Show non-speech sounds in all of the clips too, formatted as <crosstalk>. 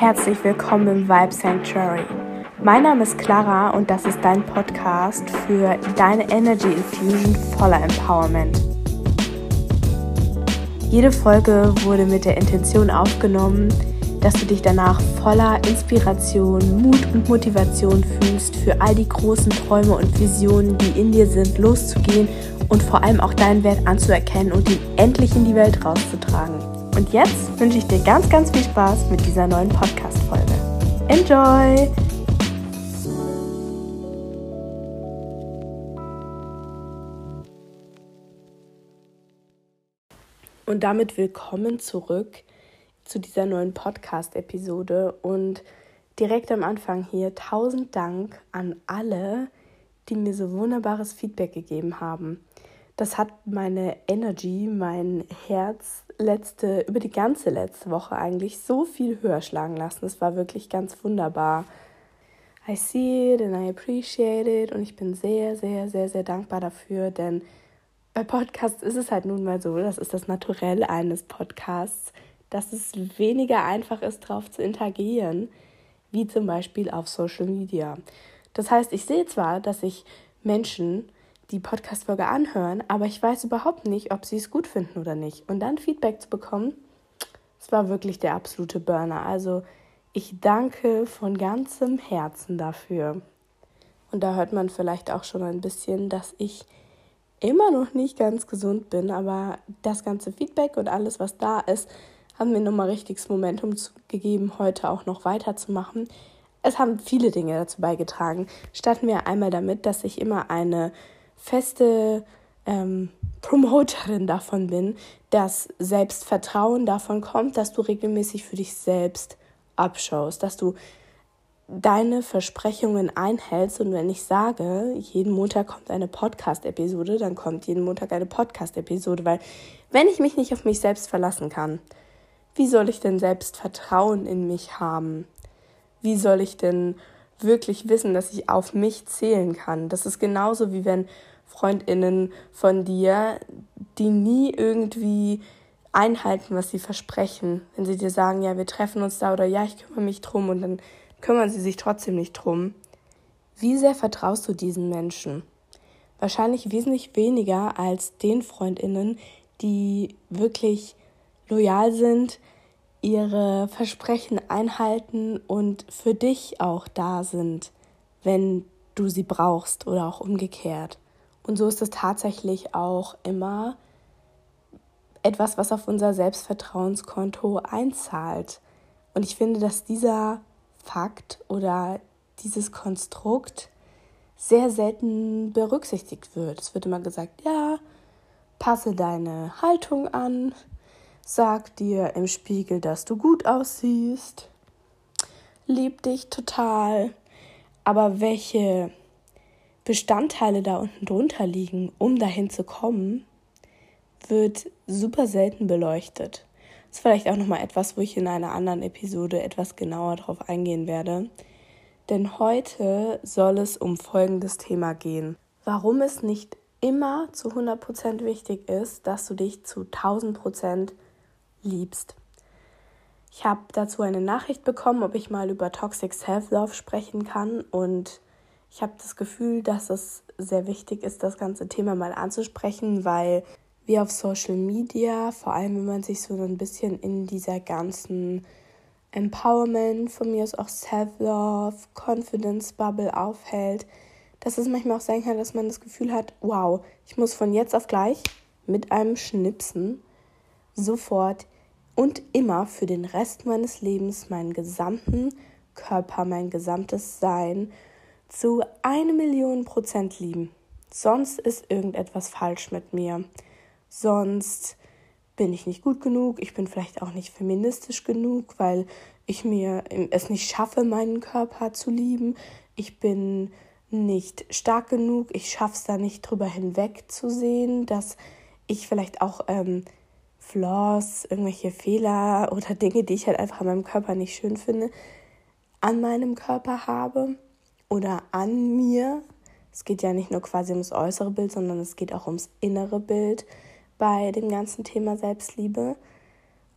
Herzlich willkommen im Vibe Sanctuary. Mein Name ist Clara und das ist dein Podcast für deine Energy Infusion voller Empowerment. Jede Folge wurde mit der Intention aufgenommen, dass du dich danach voller Inspiration, Mut und Motivation fühlst, für all die großen Träume und Visionen, die in dir sind, loszugehen und vor allem auch deinen Wert anzuerkennen und ihn endlich in die Welt rauszutragen. Und jetzt wünsche ich dir ganz, ganz viel Spaß mit dieser neuen Podcast-Folge. Enjoy! Und damit willkommen zurück zu dieser neuen Podcast-Episode. Und direkt am Anfang hier tausend Dank an alle, die mir so wunderbares Feedback gegeben haben das hat meine Energy, mein Herz letzte, über die ganze letzte Woche eigentlich so viel höher schlagen lassen. Es war wirklich ganz wunderbar. I see it and I appreciate it und ich bin sehr, sehr, sehr, sehr dankbar dafür, denn bei Podcasts ist es halt nun mal so, das ist das Naturelle eines Podcasts, dass es weniger einfach ist, darauf zu interagieren, wie zum Beispiel auf Social Media. Das heißt, ich sehe zwar, dass ich Menschen die Podcast-Folge anhören, aber ich weiß überhaupt nicht, ob sie es gut finden oder nicht. Und dann Feedback zu bekommen, es war wirklich der absolute Burner. Also ich danke von ganzem Herzen dafür. Und da hört man vielleicht auch schon ein bisschen, dass ich immer noch nicht ganz gesund bin, aber das ganze Feedback und alles, was da ist, haben mir nochmal richtiges Momentum gegeben, heute auch noch weiterzumachen. Es haben viele Dinge dazu beigetragen. Starten wir einmal damit, dass ich immer eine feste ähm, Promoterin davon bin, dass Selbstvertrauen davon kommt, dass du regelmäßig für dich selbst abschaust, dass du deine Versprechungen einhältst. Und wenn ich sage, jeden Montag kommt eine Podcast-Episode, dann kommt jeden Montag eine Podcast-Episode, weil wenn ich mich nicht auf mich selbst verlassen kann, wie soll ich denn selbst Vertrauen in mich haben? Wie soll ich denn wirklich wissen, dass ich auf mich zählen kann? Das ist genauso wie wenn Freundinnen von dir, die nie irgendwie einhalten, was sie versprechen. Wenn sie dir sagen, ja, wir treffen uns da oder ja, ich kümmere mich drum und dann kümmern sie sich trotzdem nicht drum. Wie sehr vertraust du diesen Menschen? Wahrscheinlich wesentlich weniger als den Freundinnen, die wirklich loyal sind, ihre Versprechen einhalten und für dich auch da sind, wenn du sie brauchst oder auch umgekehrt. Und so ist es tatsächlich auch immer etwas, was auf unser Selbstvertrauenskonto einzahlt. Und ich finde, dass dieser Fakt oder dieses Konstrukt sehr selten berücksichtigt wird. Es wird immer gesagt, ja, passe deine Haltung an, sag dir im Spiegel, dass du gut aussiehst, lieb dich total. Aber welche Bestandteile da unten drunter liegen, um dahin zu kommen, wird super selten beleuchtet. Das ist vielleicht auch nochmal etwas, wo ich in einer anderen Episode etwas genauer drauf eingehen werde. Denn heute soll es um folgendes Thema gehen. Warum es nicht immer zu 100% wichtig ist, dass du dich zu 1000% liebst. Ich habe dazu eine Nachricht bekommen, ob ich mal über Toxic Self-Love sprechen kann und ich habe das Gefühl, dass es sehr wichtig ist, das ganze Thema mal anzusprechen, weil wir auf Social Media, vor allem wenn man sich so ein bisschen in dieser ganzen Empowerment, von mir aus auch Self-Love, Confidence-Bubble aufhält, dass es manchmal auch sein kann, dass man das Gefühl hat, wow, ich muss von jetzt auf gleich mit einem Schnipsen sofort und immer für den Rest meines Lebens meinen gesamten Körper, mein gesamtes Sein zu eine Million Prozent lieben. Sonst ist irgendetwas falsch mit mir. Sonst bin ich nicht gut genug. Ich bin vielleicht auch nicht feministisch genug, weil ich mir es nicht schaffe, meinen Körper zu lieben. Ich bin nicht stark genug. Ich schaffe es da nicht drüber hinweg zu sehen, dass ich vielleicht auch ähm, Flaws, irgendwelche Fehler oder Dinge, die ich halt einfach an meinem Körper nicht schön finde, an meinem Körper habe oder an mir. Es geht ja nicht nur quasi ums äußere Bild, sondern es geht auch ums innere Bild bei dem ganzen Thema Selbstliebe.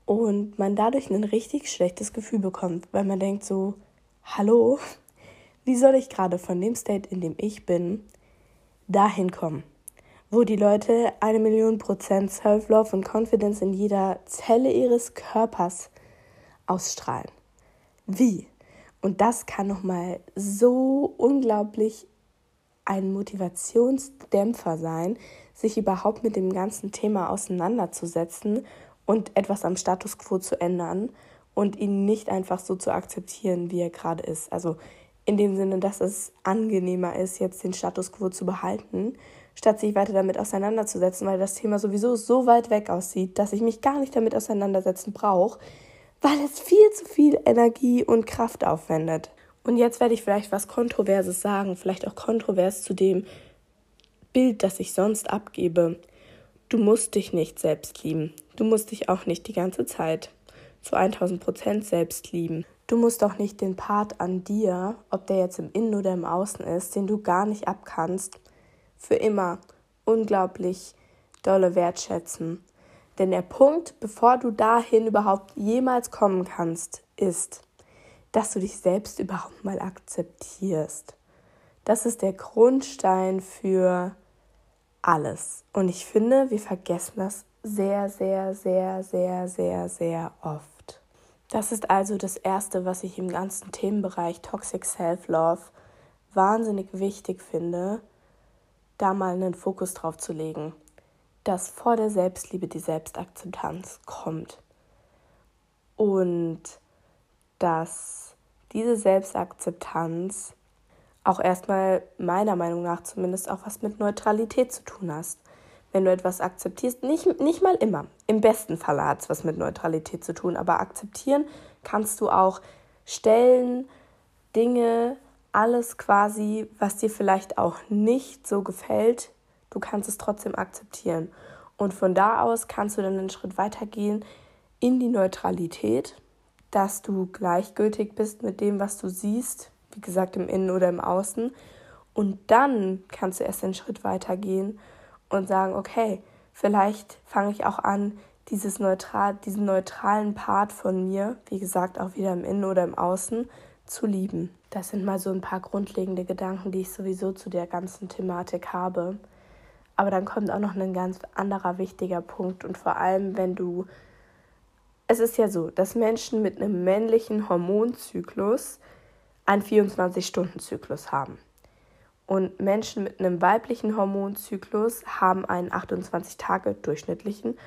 und man dadurch ein richtig schlechtes Gefühl bekommt, weil man denkt so, hallo, <laughs> wie soll ich gerade von dem State, in dem ich bin, dahin kommen, wo die Leute eine Million Prozent Self-Love und Confidence in jeder Zelle ihres Körpers ausstrahlen. Wie? Und das kann nochmal so unglaublich ein Motivationsdämpfer sein, sich überhaupt mit dem ganzen Thema auseinanderzusetzen und etwas am Status quo zu ändern und ihn nicht einfach so zu akzeptieren, wie er gerade ist. Also in dem Sinne, dass es angenehmer ist, jetzt den Status quo zu behalten, statt sich weiter damit auseinanderzusetzen, weil das Thema sowieso so weit weg aussieht, dass ich mich gar nicht damit auseinandersetzen brauche, weil es viel zu viel Energie und Kraft aufwendet. Und jetzt werde ich vielleicht was Kontroverses sagen, vielleicht auch kontrovers zu dem Bild, das ich sonst abgebe. Du musst dich nicht selbst lieben. Du musst dich auch nicht die ganze Zeit zu 1000 Prozent selbst lieben. Du musst auch nicht den Part an dir, ob der jetzt im Innen oder im Außen ist, den du gar nicht abkannst, für immer unglaublich dolle wertschätzen. Denn der Punkt, bevor du dahin überhaupt jemals kommen kannst, ist, dass du dich selbst überhaupt mal akzeptierst. Das ist der Grundstein für alles. Und ich finde, wir vergessen das sehr, sehr, sehr, sehr, sehr, sehr oft. Das ist also das Erste, was ich im ganzen Themenbereich Toxic Self-Love wahnsinnig wichtig finde, da mal einen Fokus drauf zu legen, dass vor der Selbstliebe die Selbstakzeptanz kommt und dass diese Selbstakzeptanz auch erstmal meiner Meinung nach zumindest auch was mit Neutralität zu tun hast. Wenn du etwas akzeptierst, nicht, nicht mal immer, im besten Falle hat es was mit Neutralität zu tun, aber akzeptieren kannst du auch Stellen, Dinge, alles quasi, was dir vielleicht auch nicht so gefällt, du kannst es trotzdem akzeptieren. Und von da aus kannst du dann einen Schritt weiter gehen in die Neutralität, dass du gleichgültig bist mit dem, was du siehst, wie gesagt, im Innen oder im Außen. Und dann kannst du erst einen Schritt weiter gehen und sagen, okay, vielleicht fange ich auch an, dieses neutral, diesen neutralen Part von mir, wie gesagt, auch wieder im Innen oder im Außen, zu lieben. Das sind mal so ein paar grundlegende Gedanken, die ich sowieso zu der ganzen Thematik habe. Aber dann kommt auch noch ein ganz anderer wichtiger Punkt und vor allem, wenn du es ist ja so, dass Menschen mit einem männlichen Hormonzyklus einen 24-Stunden-Zyklus haben. Und Menschen mit einem weiblichen Hormonzyklus haben einen 28 Tage durchschnittlichen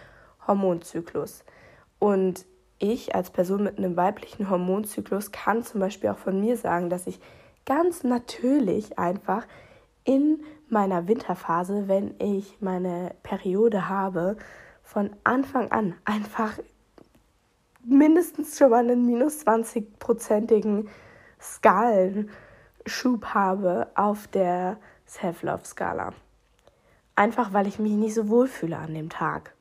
Hormonzyklus. Und ich als Person mit einem weiblichen Hormonzyklus kann zum Beispiel auch von mir sagen, dass ich ganz natürlich einfach in meiner Winterphase, wenn ich meine Periode habe, von Anfang an einfach mindestens schon mal einen minus 20-prozentigen Skalenschub habe auf der Self-Love-Skala. Einfach weil ich mich nicht so wohlfühle an dem Tag.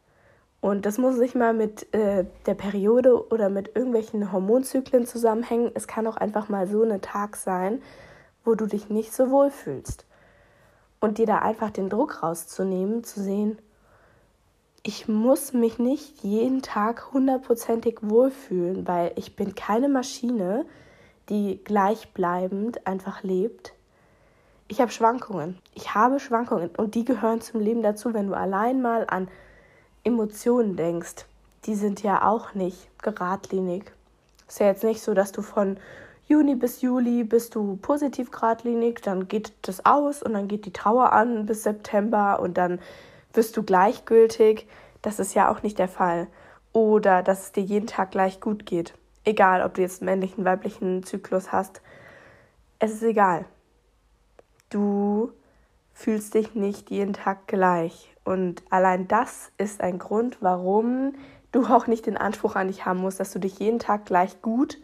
Und das muss nicht mal mit äh, der Periode oder mit irgendwelchen Hormonzyklen zusammenhängen. Es kann auch einfach mal so ein Tag sein, wo du dich nicht so wohlfühlst. Und dir da einfach den Druck rauszunehmen, zu sehen, ich muss mich nicht jeden Tag hundertprozentig wohlfühlen, weil ich bin keine Maschine, die gleichbleibend einfach lebt. Ich habe Schwankungen. Ich habe Schwankungen und die gehören zum Leben dazu. Wenn du allein mal an Emotionen denkst, die sind ja auch nicht geradlinig. Ist ja jetzt nicht so, dass du von Juni bis Juli bist du positiv geradlinig, dann geht das aus und dann geht die Trauer an bis September und dann wirst du gleichgültig. Das ist ja auch nicht der Fall. Oder dass es dir jeden Tag gleich gut geht egal, ob du jetzt einen männlichen, weiblichen Zyklus hast, es ist egal. Du fühlst dich nicht jeden Tag gleich. Und allein das ist ein Grund, warum du auch nicht den Anspruch an dich haben musst, dass du dich jeden Tag gleich gut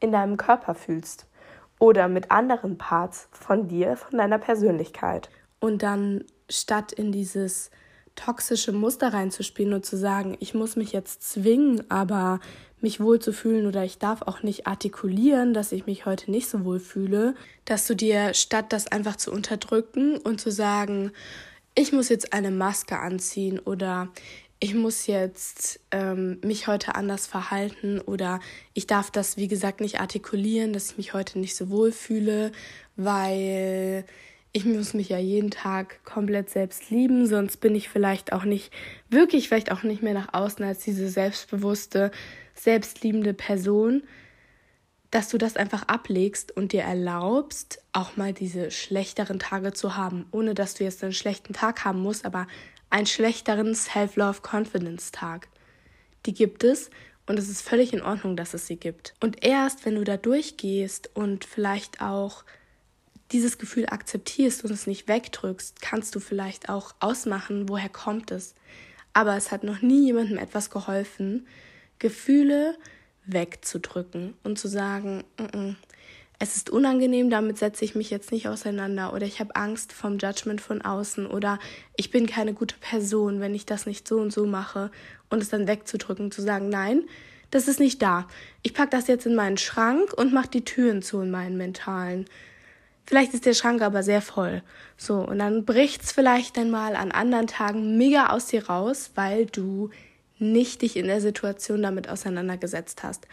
in deinem Körper fühlst. Oder mit anderen Parts von dir, von deiner Persönlichkeit. Und dann statt in dieses toxische Muster reinzuspielen und zu sagen, ich muss mich jetzt zwingen, aber mich wohl zu fühlen oder ich darf auch nicht artikulieren, dass ich mich heute nicht so wohl fühle, dass du dir statt das einfach zu unterdrücken und zu sagen, ich muss jetzt eine Maske anziehen oder ich muss jetzt ähm, mich heute anders verhalten oder ich darf das, wie gesagt, nicht artikulieren, dass ich mich heute nicht so wohl fühle, weil ich muss mich ja jeden Tag komplett selbst lieben, sonst bin ich vielleicht auch nicht, wirklich vielleicht auch nicht mehr nach außen als diese selbstbewusste, selbstliebende Person, dass du das einfach ablegst und dir erlaubst, auch mal diese schlechteren Tage zu haben, ohne dass du jetzt einen schlechten Tag haben musst, aber einen schlechteren Self-Love-Confidence-Tag. Die gibt es und es ist völlig in Ordnung, dass es sie gibt. Und erst wenn du da durchgehst und vielleicht auch dieses Gefühl akzeptierst und es nicht wegdrückst, kannst du vielleicht auch ausmachen, woher kommt es. Aber es hat noch nie jemandem etwas geholfen, Gefühle wegzudrücken und zu sagen, N -n, es ist unangenehm, damit setze ich mich jetzt nicht auseinander oder ich habe Angst vom Judgment von außen oder ich bin keine gute Person, wenn ich das nicht so und so mache und es dann wegzudrücken, zu sagen, nein, das ist nicht da. Ich packe das jetzt in meinen Schrank und mache die Türen zu in meinen mentalen. Vielleicht ist der Schrank aber sehr voll. So, und dann bricht's vielleicht dann mal an anderen Tagen mega aus dir raus, weil du nicht dich in der Situation damit auseinandergesetzt hast.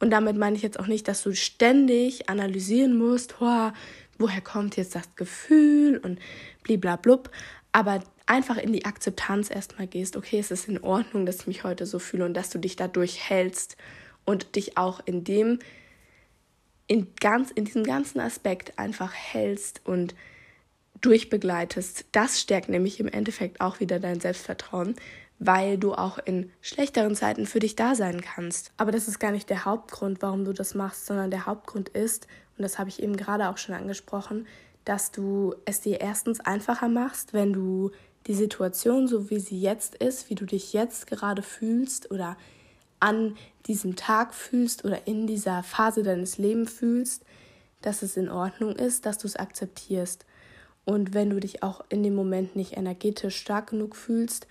Und damit meine ich jetzt auch nicht, dass du ständig analysieren musst, oh, woher kommt jetzt das Gefühl und bliblablub, aber einfach in die Akzeptanz erstmal gehst, okay, es ist in Ordnung, dass ich mich heute so fühle und dass du dich dadurch hältst und dich auch in dem in ganz in diesem ganzen Aspekt einfach hältst und durchbegleitest. Das stärkt nämlich im Endeffekt auch wieder dein Selbstvertrauen, weil du auch in schlechteren Zeiten für dich da sein kannst. Aber das ist gar nicht der Hauptgrund, warum du das machst, sondern der Hauptgrund ist, und das habe ich eben gerade auch schon angesprochen, dass du es dir erstens einfacher machst, wenn du die Situation, so wie sie jetzt ist, wie du dich jetzt gerade fühlst oder an diesem Tag fühlst oder in dieser Phase deines Lebens fühlst, dass es in Ordnung ist, dass du es akzeptierst. Und wenn du dich auch in dem Moment nicht energetisch stark genug fühlst,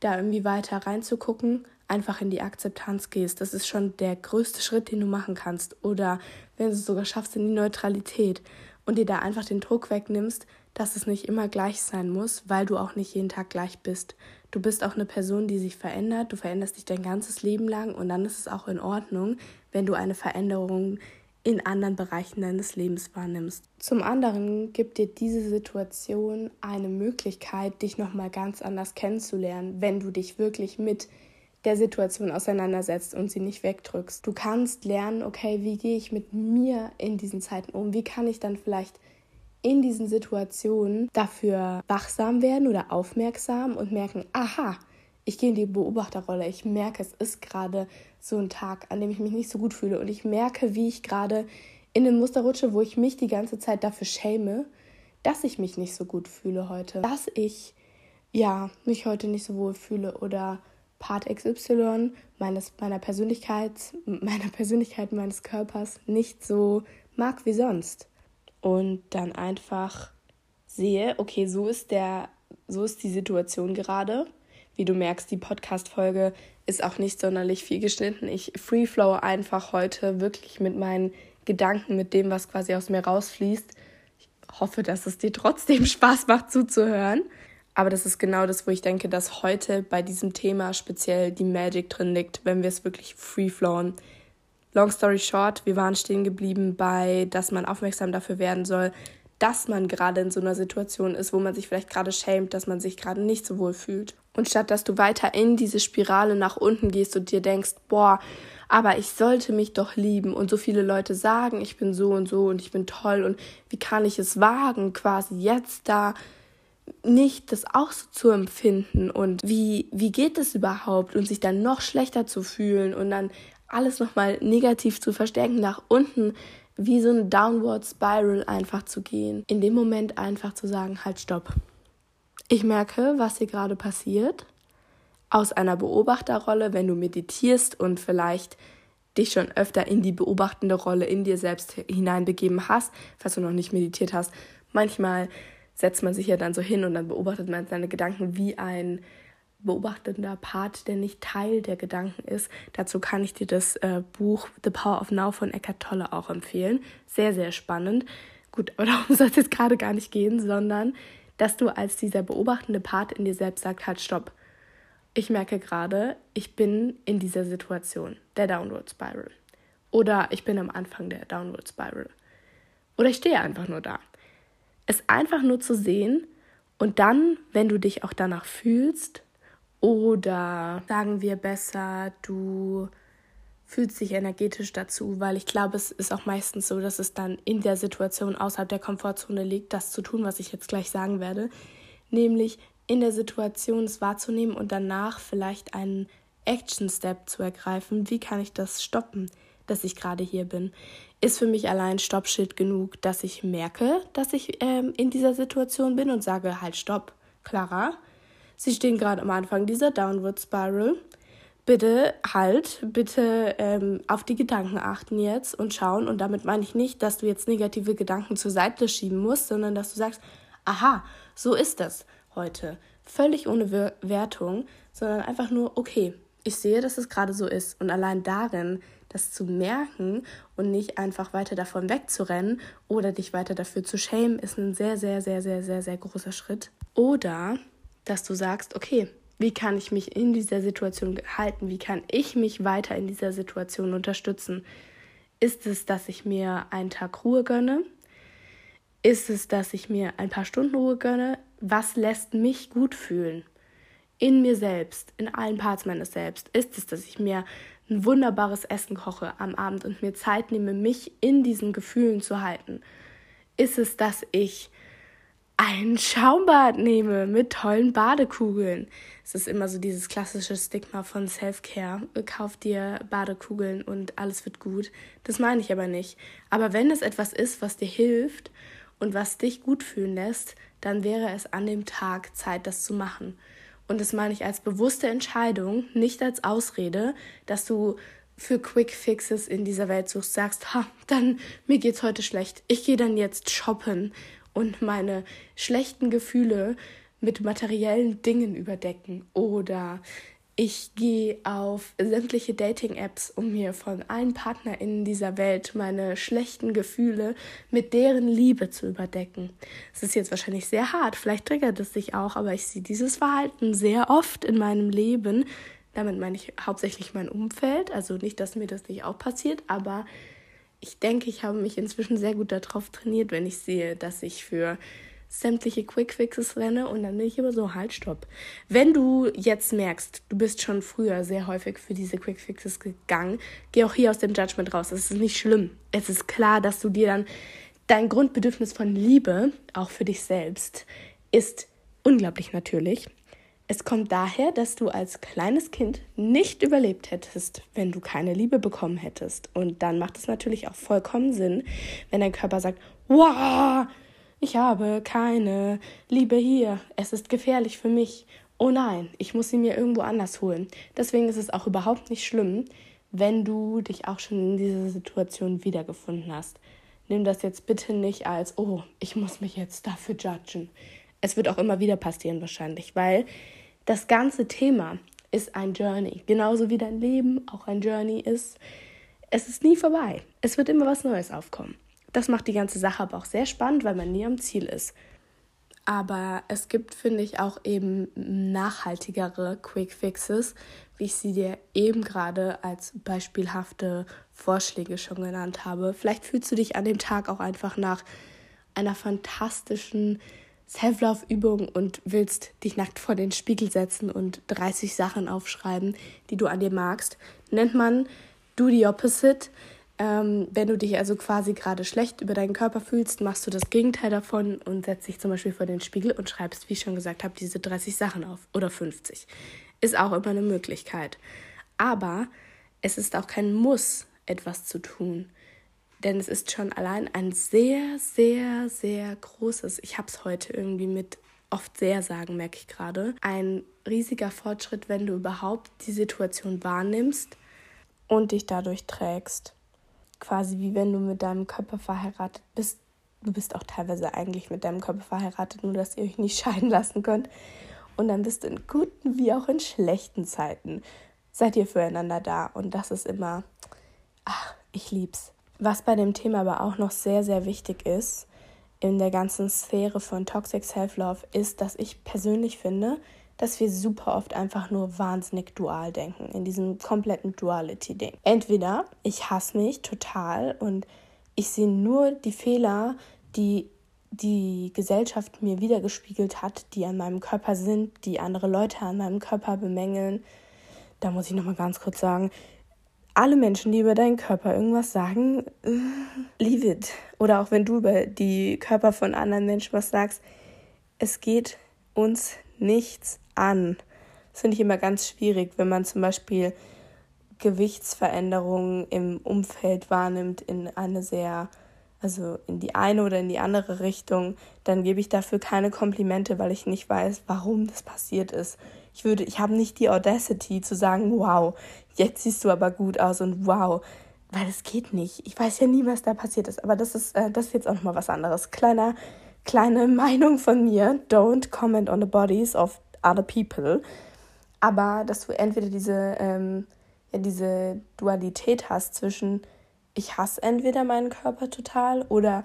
da irgendwie weiter reinzugucken, einfach in die Akzeptanz gehst. Das ist schon der größte Schritt, den du machen kannst. Oder wenn du es sogar schaffst, in die Neutralität und dir da einfach den Druck wegnimmst, dass es nicht immer gleich sein muss, weil du auch nicht jeden Tag gleich bist. Du bist auch eine Person, die sich verändert. Du veränderst dich dein ganzes Leben lang und dann ist es auch in Ordnung, wenn du eine Veränderung in anderen Bereichen deines Lebens wahrnimmst. Zum anderen gibt dir diese Situation eine Möglichkeit, dich nochmal ganz anders kennenzulernen, wenn du dich wirklich mit der Situation auseinandersetzt und sie nicht wegdrückst. Du kannst lernen, okay, wie gehe ich mit mir in diesen Zeiten um? Wie kann ich dann vielleicht in diesen Situationen dafür wachsam werden oder aufmerksam und merken, aha, ich gehe in die Beobachterrolle. Ich merke, es ist gerade so ein Tag, an dem ich mich nicht so gut fühle. Und ich merke, wie ich gerade in ein Muster rutsche, wo ich mich die ganze Zeit dafür schäme, dass ich mich nicht so gut fühle heute. Dass ich, ja, mich heute nicht so wohl fühle oder Part XY meines, meiner Persönlichkeit, meiner Persönlichkeit, meines Körpers nicht so mag wie sonst. Und dann einfach sehe, okay, so ist der, so ist die Situation gerade wie du merkst, die Podcast-Folge ist auch nicht sonderlich viel geschnitten. Ich freeflow einfach heute wirklich mit meinen Gedanken, mit dem, was quasi aus mir rausfließt. Ich hoffe, dass es dir trotzdem <laughs> Spaß macht zuzuhören. Aber das ist genau das, wo ich denke, dass heute bei diesem Thema speziell die Magic drin liegt, wenn wir es wirklich freeflowen. Long story short, wir waren stehen geblieben bei, dass man aufmerksam dafür werden soll, dass man gerade in so einer Situation ist, wo man sich vielleicht gerade schämt, dass man sich gerade nicht so wohl fühlt. Und statt dass du weiter in diese Spirale nach unten gehst und dir denkst, boah, aber ich sollte mich doch lieben und so viele Leute sagen, ich bin so und so und ich bin toll und wie kann ich es wagen, quasi jetzt da nicht das auch so zu empfinden und wie, wie geht es überhaupt und sich dann noch schlechter zu fühlen und dann alles nochmal negativ zu verstärken, nach unten wie so eine Downward Spiral einfach zu gehen. In dem Moment einfach zu sagen, halt, stopp. Ich merke, was hier gerade passiert. Aus einer Beobachterrolle, wenn du meditierst und vielleicht dich schon öfter in die beobachtende Rolle in dir selbst hineinbegeben hast, falls du noch nicht meditiert hast. Manchmal setzt man sich ja dann so hin und dann beobachtet man seine Gedanken wie ein beobachtender Part, der nicht Teil der Gedanken ist. Dazu kann ich dir das äh, Buch The Power of Now von Eckhart Tolle auch empfehlen. Sehr, sehr spannend. Gut, aber <laughs> darum soll es jetzt gerade gar nicht gehen, sondern dass du als dieser beobachtende Part in dir selbst sagst, halt, stopp. ich merke gerade, ich bin in dieser Situation, der Downward Spiral. Oder ich bin am Anfang der Downward Spiral. Oder ich stehe einfach nur da. Es einfach nur zu sehen und dann, wenn du dich auch danach fühlst, oder sagen wir besser, du fühlst dich energetisch dazu, weil ich glaube, es ist auch meistens so, dass es dann in der Situation außerhalb der Komfortzone liegt, das zu tun, was ich jetzt gleich sagen werde, nämlich in der Situation es wahrzunehmen und danach vielleicht einen Action Step zu ergreifen. Wie kann ich das stoppen? dass ich gerade hier bin, ist für mich allein Stoppschild genug, dass ich merke, dass ich ähm, in dieser Situation bin und sage, halt, stopp, Clara, Sie stehen gerade am Anfang dieser Downward Spiral. Bitte halt, bitte ähm, auf die Gedanken achten jetzt und schauen. Und damit meine ich nicht, dass du jetzt negative Gedanken zur Seite schieben musst, sondern dass du sagst, aha, so ist das heute. Völlig ohne Wertung, sondern einfach nur, okay, ich sehe, dass es gerade so ist. Und allein darin das zu merken und nicht einfach weiter davon wegzurennen oder dich weiter dafür zu schämen, ist ein sehr, sehr, sehr, sehr, sehr, sehr großer Schritt. Oder dass du sagst, okay, wie kann ich mich in dieser Situation halten? Wie kann ich mich weiter in dieser Situation unterstützen? Ist es, dass ich mir einen Tag Ruhe gönne? Ist es, dass ich mir ein paar Stunden Ruhe gönne? Was lässt mich gut fühlen? In mir selbst, in allen Parts meines Selbst. Ist es, dass ich mir ein wunderbares Essen koche am Abend und mir Zeit nehme, mich in diesen Gefühlen zu halten? Ist es, dass ich ein Schaumbad nehme mit tollen Badekugeln? Es ist immer so dieses klassische Stigma von Self-Care. Kauf dir Badekugeln und alles wird gut. Das meine ich aber nicht. Aber wenn es etwas ist, was dir hilft und was dich gut fühlen lässt, dann wäre es an dem Tag Zeit, das zu machen. Und das meine ich als bewusste Entscheidung, nicht als Ausrede, dass du für Quick Fixes in dieser Welt suchst, sagst, ha, dann mir geht's heute schlecht. Ich gehe dann jetzt shoppen und meine schlechten Gefühle mit materiellen Dingen überdecken oder ich gehe auf sämtliche Dating-Apps, um mir von allen PartnerInnen dieser Welt meine schlechten Gefühle mit deren Liebe zu überdecken. Es ist jetzt wahrscheinlich sehr hart, vielleicht triggert es sich auch, aber ich sehe dieses Verhalten sehr oft in meinem Leben. Damit meine ich hauptsächlich mein Umfeld, also nicht, dass mir das nicht auch passiert, aber ich denke, ich habe mich inzwischen sehr gut darauf trainiert, wenn ich sehe, dass ich für sämtliche Quickfixes renne und dann bin ich immer so, halt, stopp. Wenn du jetzt merkst, du bist schon früher sehr häufig für diese Quickfixes gegangen, geh auch hier aus dem Judgment raus. Es ist nicht schlimm. Es ist klar, dass du dir dann dein Grundbedürfnis von Liebe, auch für dich selbst, ist unglaublich natürlich. Es kommt daher, dass du als kleines Kind nicht überlebt hättest, wenn du keine Liebe bekommen hättest. Und dann macht es natürlich auch vollkommen Sinn, wenn dein Körper sagt, wow, ich habe keine Liebe hier. Es ist gefährlich für mich. Oh nein, ich muss sie mir irgendwo anders holen. Deswegen ist es auch überhaupt nicht schlimm, wenn du dich auch schon in dieser Situation wiedergefunden hast. Nimm das jetzt bitte nicht als, oh, ich muss mich jetzt dafür judgen. Es wird auch immer wieder passieren wahrscheinlich, weil das ganze Thema ist ein Journey. Genauso wie dein Leben auch ein Journey ist. Es ist nie vorbei. Es wird immer was Neues aufkommen. Das macht die ganze Sache aber auch sehr spannend, weil man nie am Ziel ist. Aber es gibt, finde ich, auch eben nachhaltigere Quick Fixes, wie ich sie dir eben gerade als beispielhafte Vorschläge schon genannt habe. Vielleicht fühlst du dich an dem Tag auch einfach nach einer fantastischen Self-Love-Übung und willst dich nackt vor den Spiegel setzen und 30 Sachen aufschreiben, die du an dir magst. Nennt man Do the Opposite. Ähm, wenn du dich also quasi gerade schlecht über deinen Körper fühlst, machst du das Gegenteil davon und setzt dich zum Beispiel vor den Spiegel und schreibst, wie ich schon gesagt habe, diese 30 Sachen auf oder 50. Ist auch immer eine Möglichkeit. Aber es ist auch kein Muss, etwas zu tun. Denn es ist schon allein ein sehr, sehr, sehr großes, ich habe es heute irgendwie mit oft sehr sagen, merke ich gerade, ein riesiger Fortschritt, wenn du überhaupt die Situation wahrnimmst und dich dadurch trägst quasi wie wenn du mit deinem Körper verheiratet bist. Du bist auch teilweise eigentlich mit deinem Körper verheiratet, nur dass ihr euch nicht <laughs> scheiden lassen könnt. Und dann bist du in guten wie auch in schlechten Zeiten. Seid ihr füreinander da. Und das ist immer, ach, ich lieb's. Was bei dem Thema aber auch noch sehr, sehr wichtig ist, in der ganzen Sphäre von Toxic Self-Love, ist, dass ich persönlich finde, dass wir super oft einfach nur wahnsinnig dual denken, in diesem kompletten Duality-Ding. Entweder ich hasse mich total und ich sehe nur die Fehler, die die Gesellschaft mir wiedergespiegelt hat, die an meinem Körper sind, die andere Leute an meinem Körper bemängeln. Da muss ich nochmal ganz kurz sagen, alle Menschen, die über deinen Körper irgendwas sagen, <laughs> leave it. Oder auch wenn du über die Körper von anderen Menschen was sagst, es geht uns nichts an. Das finde ich immer ganz schwierig, wenn man zum Beispiel Gewichtsveränderungen im Umfeld wahrnimmt in eine sehr, also in die eine oder in die andere Richtung, dann gebe ich dafür keine Komplimente, weil ich nicht weiß, warum das passiert ist. Ich würde, ich habe nicht die Audacity zu sagen, wow, jetzt siehst du aber gut aus und wow, weil es geht nicht. Ich weiß ja nie, was da passiert ist, aber das ist, äh, das ist jetzt auch nochmal was anderes. Kleiner, kleine <laughs> Meinung von mir. Don't comment on the bodies of other people. Aber dass du entweder diese, ähm, ja, diese Dualität hast zwischen ich hasse entweder meinen Körper total oder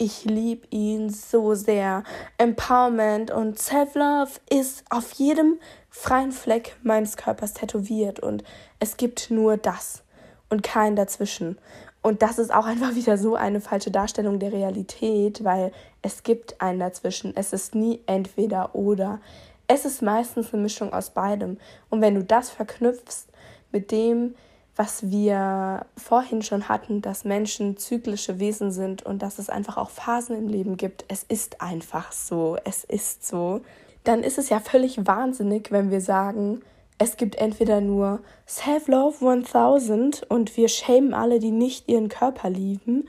ich liebe ihn so sehr. Empowerment und Self-Love ist auf jedem freien Fleck meines Körpers tätowiert und es gibt nur das und kein dazwischen. Und das ist auch <laughs> einfach wieder so eine falsche Darstellung der Realität, weil es gibt ein dazwischen. Es ist nie entweder oder. Es ist meistens eine Mischung aus beidem. Und wenn du das verknüpfst mit dem, was wir vorhin schon hatten, dass Menschen zyklische Wesen sind und dass es einfach auch Phasen im Leben gibt. Es ist einfach so, es ist so. Dann ist es ja völlig wahnsinnig, wenn wir sagen, es gibt entweder nur Self-Love 1000 und wir schämen alle, die nicht ihren Körper lieben,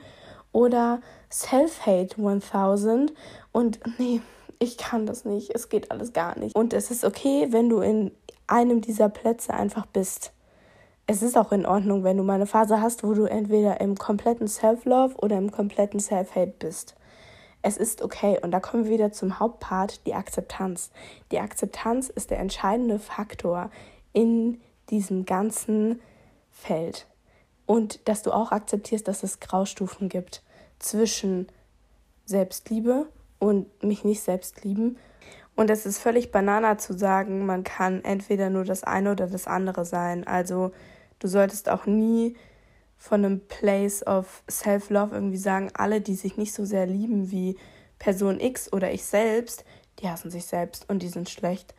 oder Self-Hate 1000 und nee, ich kann das nicht, es geht alles gar nicht. Und es ist okay, wenn du in einem dieser Plätze einfach bist es ist auch in Ordnung, wenn du mal eine Phase hast, wo du entweder im kompletten Self-Love oder im kompletten Self-Hate bist. Es ist okay. Und da kommen wir wieder zum Hauptpart, die Akzeptanz. Die Akzeptanz ist der entscheidende Faktor in diesem ganzen Feld. Und dass du auch akzeptierst, dass es Graustufen gibt zwischen Selbstliebe und mich nicht selbst lieben. Und es ist völlig banana zu sagen, man kann entweder nur das eine oder das andere sein. Also Du solltest auch nie von einem Place of Self-Love irgendwie sagen, alle, die sich nicht so sehr lieben wie Person X oder ich selbst, die hassen sich selbst und die sind schlecht.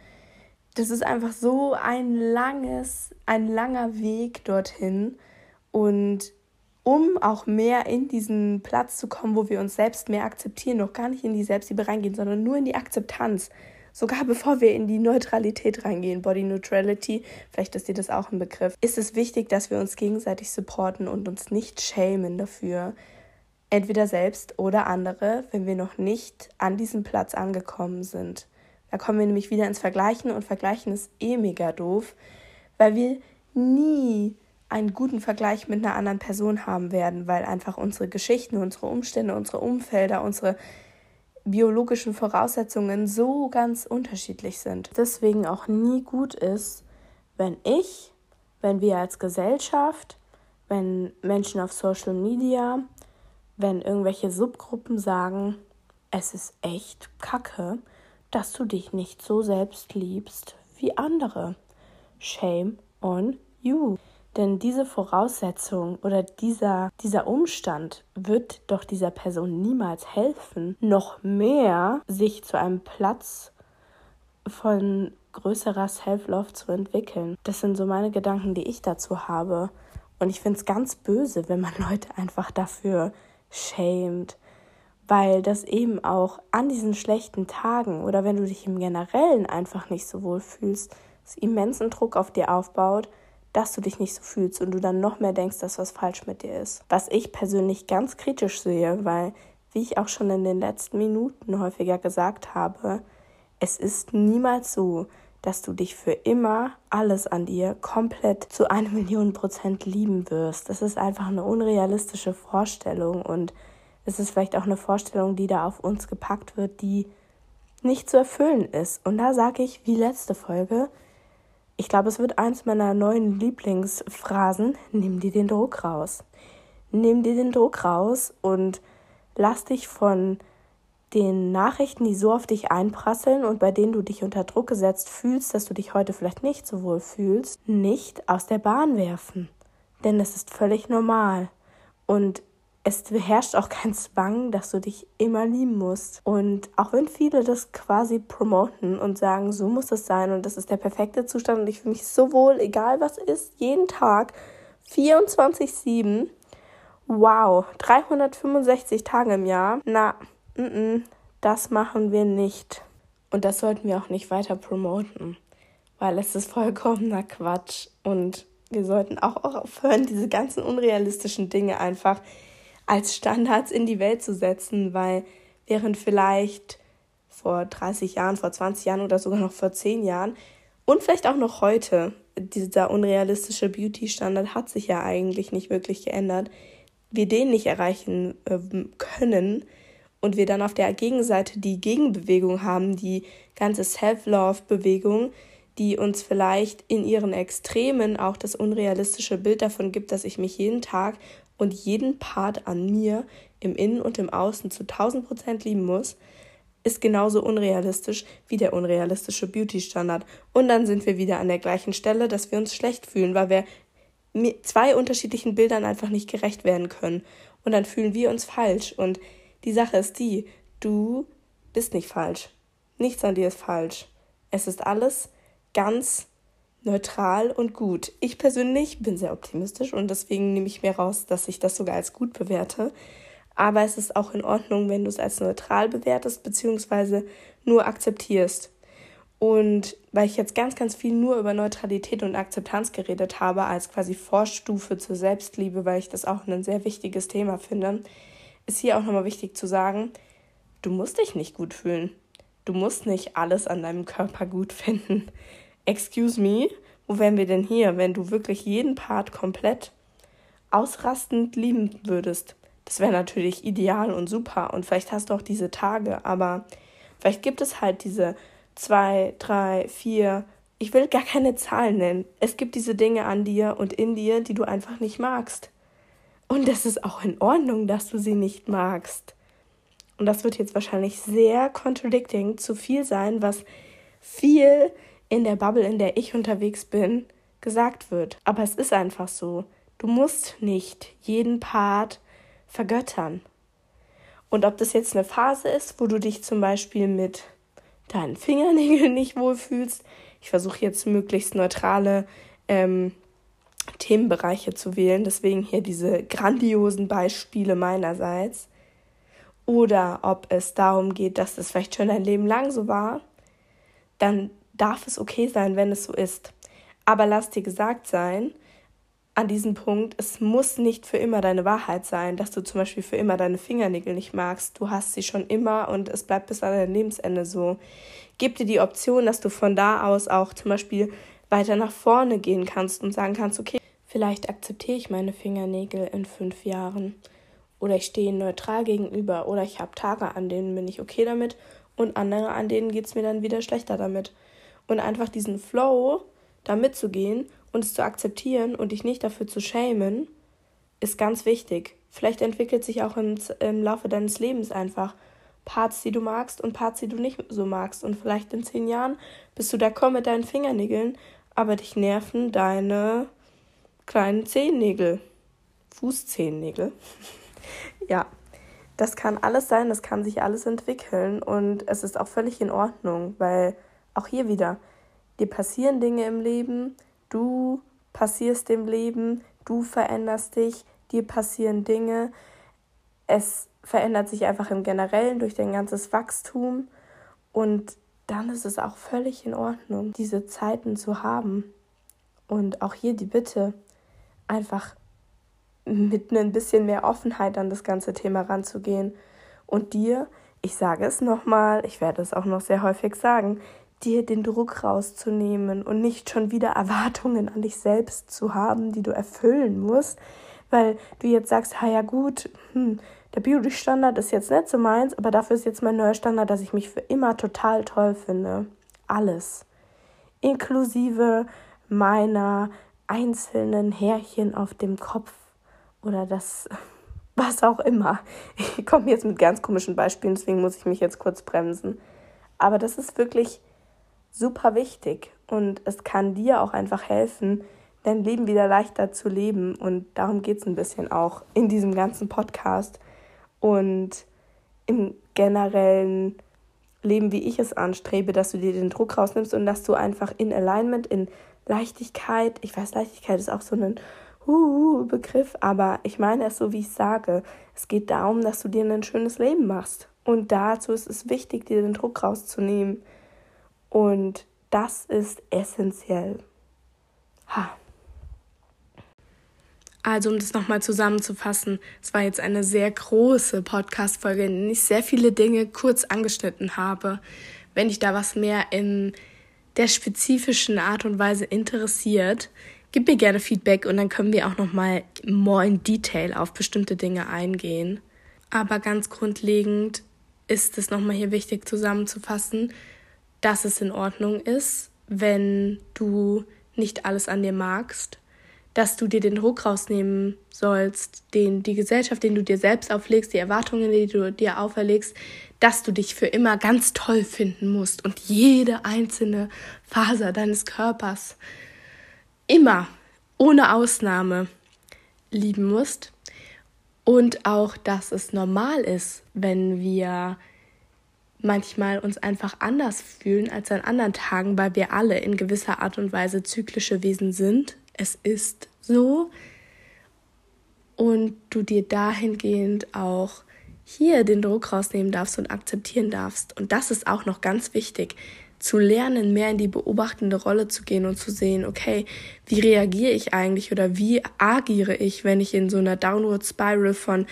Das ist einfach so ein langes, ein langer Weg dorthin. Und um auch mehr in diesen Platz zu kommen, wo wir uns selbst mehr akzeptieren, noch gar nicht in die Selbstliebe reingehen, sondern nur in die Akzeptanz, sogar bevor wir in die Neutralität reingehen, Body Neutrality, vielleicht ist dir das auch ein Begriff, ist es wichtig, dass wir uns gegenseitig supporten und uns nicht schämen dafür, entweder selbst oder andere, wenn wir noch nicht an diesem Platz angekommen sind. Da kommen wir nämlich wieder ins Vergleichen und Vergleichen ist eh mega doof, weil wir nie einen guten Vergleich mit einer anderen Person haben werden, weil einfach unsere Geschichten, unsere Umstände, unsere Umfelder, unsere biologischen Voraussetzungen so ganz unterschiedlich sind. Deswegen auch nie gut ist, wenn ich, wenn wir als Gesellschaft, wenn Menschen auf Social Media, wenn irgendwelche Subgruppen sagen, es ist echt kacke, dass du dich nicht so selbst liebst wie andere. Shame on you. Denn diese Voraussetzung oder dieser, dieser Umstand wird doch dieser Person niemals helfen, noch mehr sich zu einem Platz von größerer Self-Love zu entwickeln. Das sind so meine Gedanken, die ich dazu habe. Und ich finde es ganz böse, wenn man <laughs> Leute einfach dafür schämt, weil das eben auch an diesen schlechten Tagen oder wenn du dich im Generellen einfach nicht so wohl fühlst, es immensen Druck auf dir aufbaut dass du dich nicht so fühlst und du dann noch mehr denkst, dass was falsch mit dir ist. Was ich persönlich ganz kritisch sehe, weil, wie ich auch schon in den letzten Minuten häufiger gesagt habe, es ist niemals so, dass du dich für immer alles an dir komplett zu einer <laughs> Million Prozent lieben wirst. Das ist einfach eine unrealistische Vorstellung und es ist vielleicht auch eine Vorstellung, die da auf uns gepackt wird, die nicht zu erfüllen ist. Und da sage ich, wie letzte Folge, ich glaube, es wird eins meiner neuen Lieblingsphrasen. Nimm dir den Druck raus. Nimm dir den Druck raus und lass dich von den Nachrichten, die so auf dich einprasseln und bei denen du dich unter Druck gesetzt fühlst, dass du dich heute vielleicht nicht so wohl fühlst, nicht aus der Bahn werfen. Denn es ist völlig normal. Und es herrscht auch kein Zwang, dass du dich immer lieben musst. Und auch wenn viele das quasi promoten und sagen, so muss es sein und das ist der perfekte Zustand und ich fühle mich so wohl, egal was ist, jeden Tag 24-7, wow, 365 Tage im Jahr, na, n -n, das machen wir nicht. Und das sollten wir auch nicht weiter promoten, weil es ist vollkommener Quatsch und wir sollten auch aufhören, diese ganzen unrealistischen Dinge einfach als Standards in die Welt zu setzen, weil während vielleicht vor 30 Jahren, vor 20 Jahren oder sogar noch vor 10 Jahren und vielleicht auch noch heute, dieser unrealistische Beauty-Standard hat sich ja eigentlich nicht wirklich geändert, wir den nicht erreichen äh, können und wir dann auf der Gegenseite die Gegenbewegung haben, die ganze Self-Love-Bewegung, die uns vielleicht in ihren Extremen auch das unrealistische Bild davon gibt, dass ich mich jeden Tag und jeden Part an mir im Innen und im Außen zu 1000 Prozent lieben muss, ist genauso unrealistisch wie der unrealistische Beauty-Standard. Und dann sind wir wieder an der gleichen Stelle, dass wir uns schlecht fühlen, weil wir zwei unterschiedlichen Bildern einfach nicht gerecht werden können. Und dann fühlen wir uns falsch. Und die Sache ist die, du bist nicht falsch. Nichts an dir ist falsch. Es ist alles ganz neutral und gut. Ich persönlich bin sehr optimistisch und deswegen nehme ich mir raus, dass ich das sogar als gut bewerte. Aber es ist auch in Ordnung, wenn du es als neutral bewertest, beziehungsweise nur akzeptierst. Und weil ich jetzt ganz, ganz viel nur über Neutralität und Akzeptanz geredet habe, als quasi Vorstufe zur Selbstliebe, weil ich das auch ein sehr wichtiges Thema finde, ist hier auch nochmal wichtig zu sagen, du musst dich nicht gut fühlen. Du musst nicht alles an deinem Körper gut <laughs> finden excuse me, wo wären wir denn hier, wenn du wirklich jeden Part komplett ausrastend lieben würdest? Das wäre natürlich ideal und super und vielleicht hast du auch diese Tage, aber vielleicht gibt es halt diese zwei, drei, vier, ich will gar keine Zahlen nennen. Es gibt diese Dinge an dir und in dir, die du einfach nicht magst. Und das ist auch in Ordnung, dass du sie nicht magst. Und das wird jetzt wahrscheinlich sehr contradicting zu viel sein, was viel in der Bubble, in der ich unterwegs bin, gesagt wird. Aber es ist einfach so. Du musst nicht jeden Part vergöttern. Und ob das jetzt eine Phase ist, wo du dich zum Beispiel mit deinen Fingernägeln <laughs> nicht wohlfühlst, ich versuche jetzt möglichst neutrale ähm, Themenbereiche zu wählen, deswegen hier diese grandiosen Beispiele meinerseits. Oder ob es darum geht, dass es vielleicht schon dein Leben lang so war, dann darf es okay sein, wenn es so ist. Aber lass dir gesagt sein, an diesem Punkt, es muss nicht für immer deine Wahrheit sein, dass du zum Beispiel für immer deine Fingernägel nicht magst. Du hast sie schon immer und es bleibt bis an dein Lebensende so. Gib dir die Option, dass du von da aus auch zum Beispiel weiter nach vorne gehen kannst und sagen kannst, okay, vielleicht akzeptiere ich meine Fingernägel in fünf Jahren. Oder ich stehe neutral gegenüber. Oder ich habe Tage, an denen bin ich okay damit und andere, an denen geht es mir dann wieder schlechter damit und einfach diesen Flow da mitzugehen und es zu akzeptieren und dich nicht dafür zu schämen, ist ganz wichtig. Vielleicht entwickelt sich auch im, im Laufe deines Lebens einfach Parts, die du magst und Parts, die du nicht so magst. Und vielleicht in zehn Jahren bist du da komm mit deinen Fingernägeln, aber dich nerven deine kleinen Zehennägel. Fußzehennägel. <laughs> ja, das kann alles sein, das kann sich alles entwickeln und es ist auch völlig in Ordnung, weil auch hier wieder, dir passieren Dinge im Leben, du passierst dem Leben, du veränderst dich, dir passieren Dinge. Es verändert sich einfach im Generellen durch dein ganzes Wachstum. Und dann ist es auch völlig in Ordnung, diese Zeiten zu haben. Und auch hier die Bitte, einfach mit ein bisschen mehr Offenheit an das ganze Thema ranzugehen. Und dir, ich sage es nochmal, ich werde es auch noch sehr häufig sagen, dir den Druck rauszunehmen und nicht schon wieder Erwartungen an dich selbst zu haben, die du erfüllen musst, weil du jetzt sagst, ha ja gut, hm, der Beauty-Standard ist jetzt nicht so meins, aber dafür ist jetzt mein neuer Standard, dass ich mich für immer total toll finde. Alles. Inklusive meiner einzelnen Härchen auf dem Kopf oder das <laughs> was auch immer. Ich komme jetzt mit ganz komischen Beispielen, deswegen muss ich mich jetzt kurz bremsen. Aber das ist wirklich super wichtig und es kann dir auch einfach helfen, dein Leben wieder leichter zu leben. Und darum geht es ein bisschen auch in diesem ganzen Podcast und im generellen Leben, wie ich es anstrebe, dass du dir den Druck rausnimmst und dass du einfach in Alignment, in Leichtigkeit, ich weiß, Leichtigkeit ist auch so ein uh, Begriff, aber ich meine es so, wie ich sage. Es geht darum, dass du dir ein schönes Leben machst. Und dazu ist es wichtig, dir den Druck rauszunehmen. Und das ist essentiell. Ha. Also, um das nochmal zusammenzufassen, es war jetzt eine sehr große Podcast-Folge, in der ich sehr viele Dinge kurz angeschnitten habe. Wenn dich da was mehr in der spezifischen Art und Weise interessiert, gib mir gerne Feedback und dann können wir auch nochmal more in Detail auf bestimmte Dinge eingehen. Aber ganz grundlegend ist es nochmal hier wichtig zusammenzufassen, dass es in Ordnung ist, wenn du nicht alles an dir magst dass du dir den Druck rausnehmen sollst, den die Gesellschaft, den du dir selbst auflegst, die Erwartungen, die du dir auferlegst, dass du dich für immer ganz toll finden musst und jede einzelne Faser deines Körpers immer ohne Ausnahme lieben musst. Und auch, dass es normal ist, wenn wir manchmal uns einfach anders fühlen als an anderen Tagen, weil wir alle in gewisser Art und Weise zyklische Wesen sind, es ist so und du dir dahingehend auch hier den Druck rausnehmen darfst und akzeptieren darfst. Und das ist auch noch ganz wichtig, zu lernen, mehr in die beobachtende Rolle zu gehen und zu sehen, okay, wie reagiere ich eigentlich oder wie agiere ich, wenn ich in so einer Downward Spiral von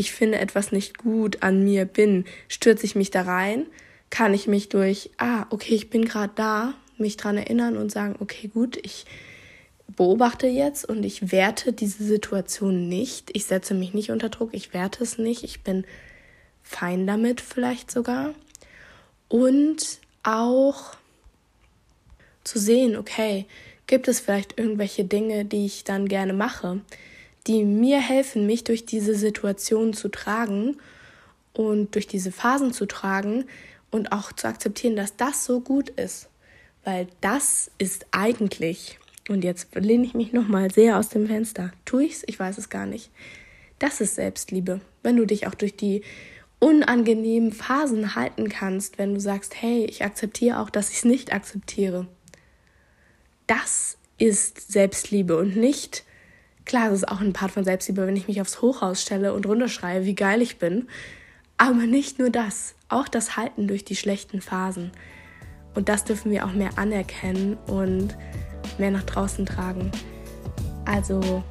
ich finde etwas nicht gut an mir bin, stürze ich mich da rein, kann ich mich durch, ah, okay, ich bin gerade da, mich dran erinnern und sagen, okay, gut, ich beobachte jetzt und ich werte diese Situation nicht. Ich setze mich nicht unter Druck, ich werte es nicht. Ich bin fein damit vielleicht sogar. Und auch zu sehen, okay, gibt es vielleicht irgendwelche Dinge, die ich dann gerne mache, die mir helfen, mich durch diese Situation zu tragen und durch diese Phasen zu tragen und auch zu akzeptieren, dass das so gut ist. Weil das ist eigentlich und jetzt lehne ich mich nochmal sehr aus dem Fenster. Tue ich's? Ich weiß es gar nicht. Das ist Selbstliebe. Wenn du dich auch durch die unangenehmen Phasen halten kannst, wenn du sagst, hey, ich akzeptiere auch, dass ich es nicht akzeptiere. Das ist Selbstliebe und nicht, klar, das ist auch ein Part von Selbstliebe, wenn ich mich aufs Hochhaus stelle und runterschreie, wie geil ich bin. Aber nicht nur das, auch das Halten durch die schlechten Phasen. Und das dürfen wir auch mehr anerkennen und mehr nach draußen tragen. Also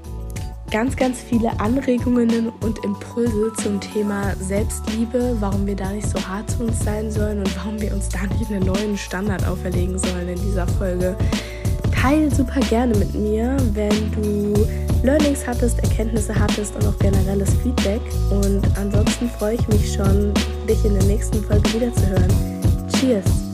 ganz, ganz viele Anregungen und Impulse zum Thema Selbstliebe, warum wir da nicht so hart zu uns sein sollen und warum wir uns da nicht einen neuen Standard auferlegen sollen in dieser Folge. Teil super gerne mit mir, wenn du Learnings hattest, Erkenntnisse hattest und auch generelles Feedback. Und ansonsten freue ich mich schon, dich in der nächsten Folge wiederzuhören. Cheers!